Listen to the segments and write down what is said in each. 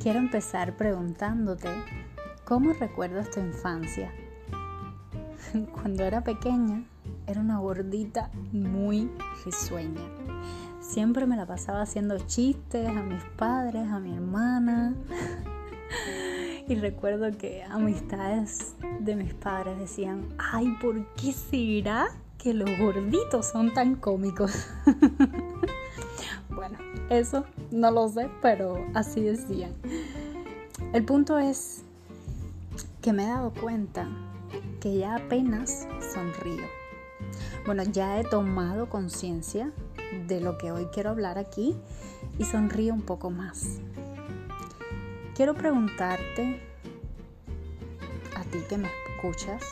quiero empezar preguntándote, ¿cómo recuerdas tu infancia? Cuando era pequeña, era una gordita muy risueña. Siempre me la pasaba haciendo chistes a mis padres, a mi hermana. Y recuerdo que amistades de mis padres decían, ay, ¿por qué será que los gorditos son tan cómicos? eso no lo sé, pero así decían. El punto es que me he dado cuenta que ya apenas sonrío. Bueno, ya he tomado conciencia de lo que hoy quiero hablar aquí y sonrío un poco más. Quiero preguntarte a ti que me escuchas,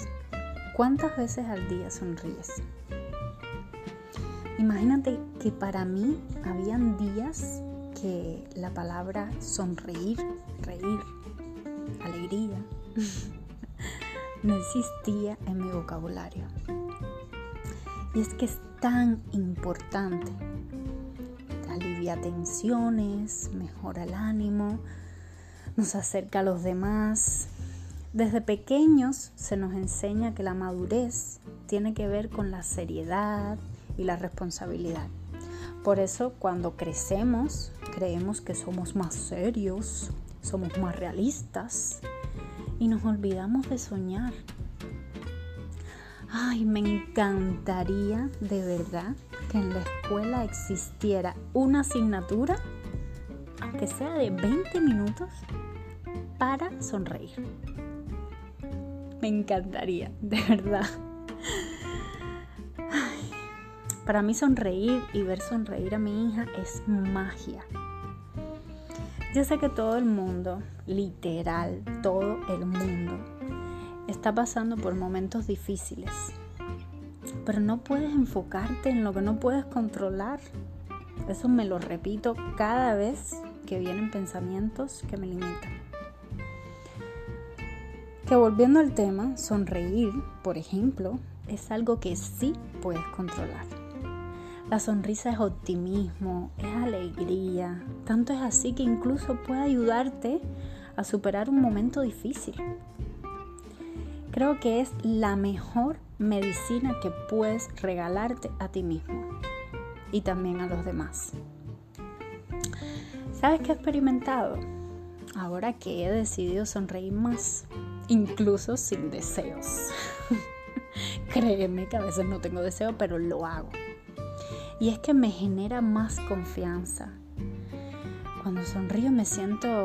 ¿cuántas veces al día sonríes? Imagínate que para mí habían días que la palabra sonreír, reír, alegría, no existía en mi vocabulario. Y es que es tan importante. Alivia tensiones, mejora el ánimo, nos acerca a los demás. Desde pequeños se nos enseña que la madurez tiene que ver con la seriedad, y la responsabilidad. Por eso cuando crecemos creemos que somos más serios, somos más realistas y nos olvidamos de soñar. Ay, me encantaría de verdad que en la escuela existiera una asignatura, aunque sea de 20 minutos, para sonreír. Me encantaría, de verdad. Para mí sonreír y ver sonreír a mi hija es magia. Yo sé que todo el mundo, literal, todo el mundo, está pasando por momentos difíciles. Pero no puedes enfocarte en lo que no puedes controlar. Eso me lo repito cada vez que vienen pensamientos que me limitan. Que volviendo al tema, sonreír, por ejemplo, es algo que sí puedes controlar. La sonrisa es optimismo, es alegría. Tanto es así que incluso puede ayudarte a superar un momento difícil. Creo que es la mejor medicina que puedes regalarte a ti mismo y también a los demás. ¿Sabes qué he experimentado? Ahora que he decidido sonreír más, incluso sin deseos. Créeme que a veces no tengo deseo, pero lo hago. Y es que me genera más confianza. Cuando sonrío me siento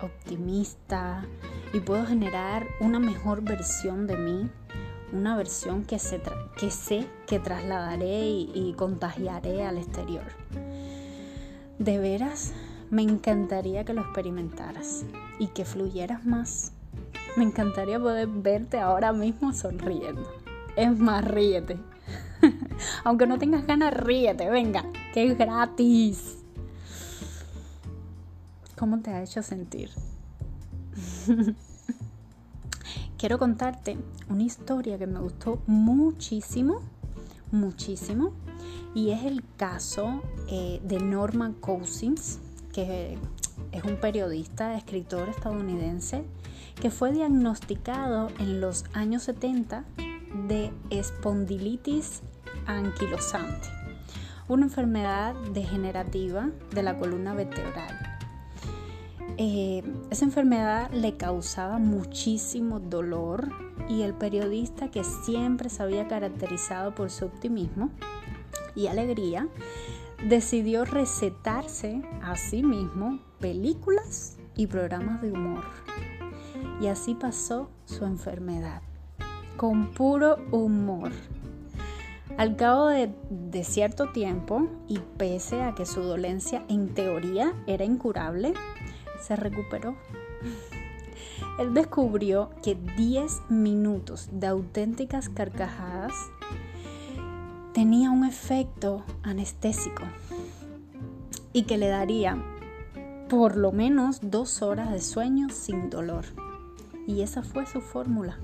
optimista y puedo generar una mejor versión de mí, una versión que, sé que trasladaré y, y contagiaré al exterior. De veras, me encantaría que lo experimentaras y que fluyeras más. Me encantaría poder verte ahora mismo sonriendo. Es más, ríete. Aunque no tengas ganas, ríete, venga, que es gratis. ¿Cómo te ha hecho sentir? Quiero contarte una historia que me gustó muchísimo, muchísimo, y es el caso eh, de Norman Cousins, que es un periodista, escritor estadounidense, que fue diagnosticado en los años 70 de espondilitis anquilosante, una enfermedad degenerativa de la columna vertebral. Eh, esa enfermedad le causaba muchísimo dolor y el periodista que siempre se había caracterizado por su optimismo y alegría, decidió recetarse a sí mismo películas y programas de humor. Y así pasó su enfermedad con puro humor. Al cabo de, cierto tiempo, y pese a que su dolencia en teoría era incurable, se recuperó. Él descubrió que 10 minutos de auténticas carcajadas tenía un efecto anestésico y que le daría por lo menos dos horas de sueño sin dolor. Y esa fue su fórmula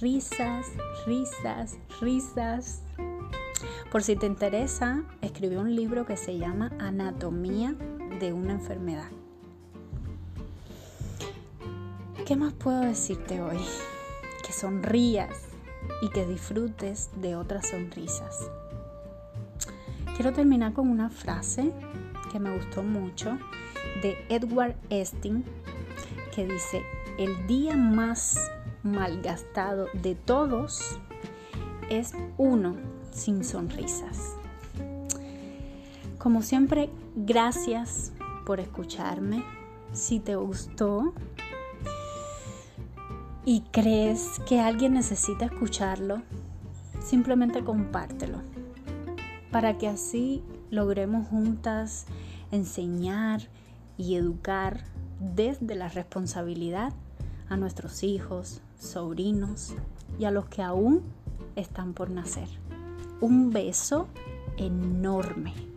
risas, risas, risas. Por si te interesa, escribió un libro que se llama Anatomía de una enfermedad. ¿Qué más puedo decirte hoy? Que sonrías y que disfrutes de otras sonrisas. Quiero terminar con una frase que me gustó mucho de Edward Esting que dice, el día más malgastado de todos es uno sin sonrisas. Como siempre, gracias por escucharme. Si te gustó y crees que alguien necesita escucharlo, simplemente compártelo para que así logremos juntas enseñar y educar desde la responsabilidad a nuestros hijos, sobrinos y a los que aún están por nacer. Un beso enorme.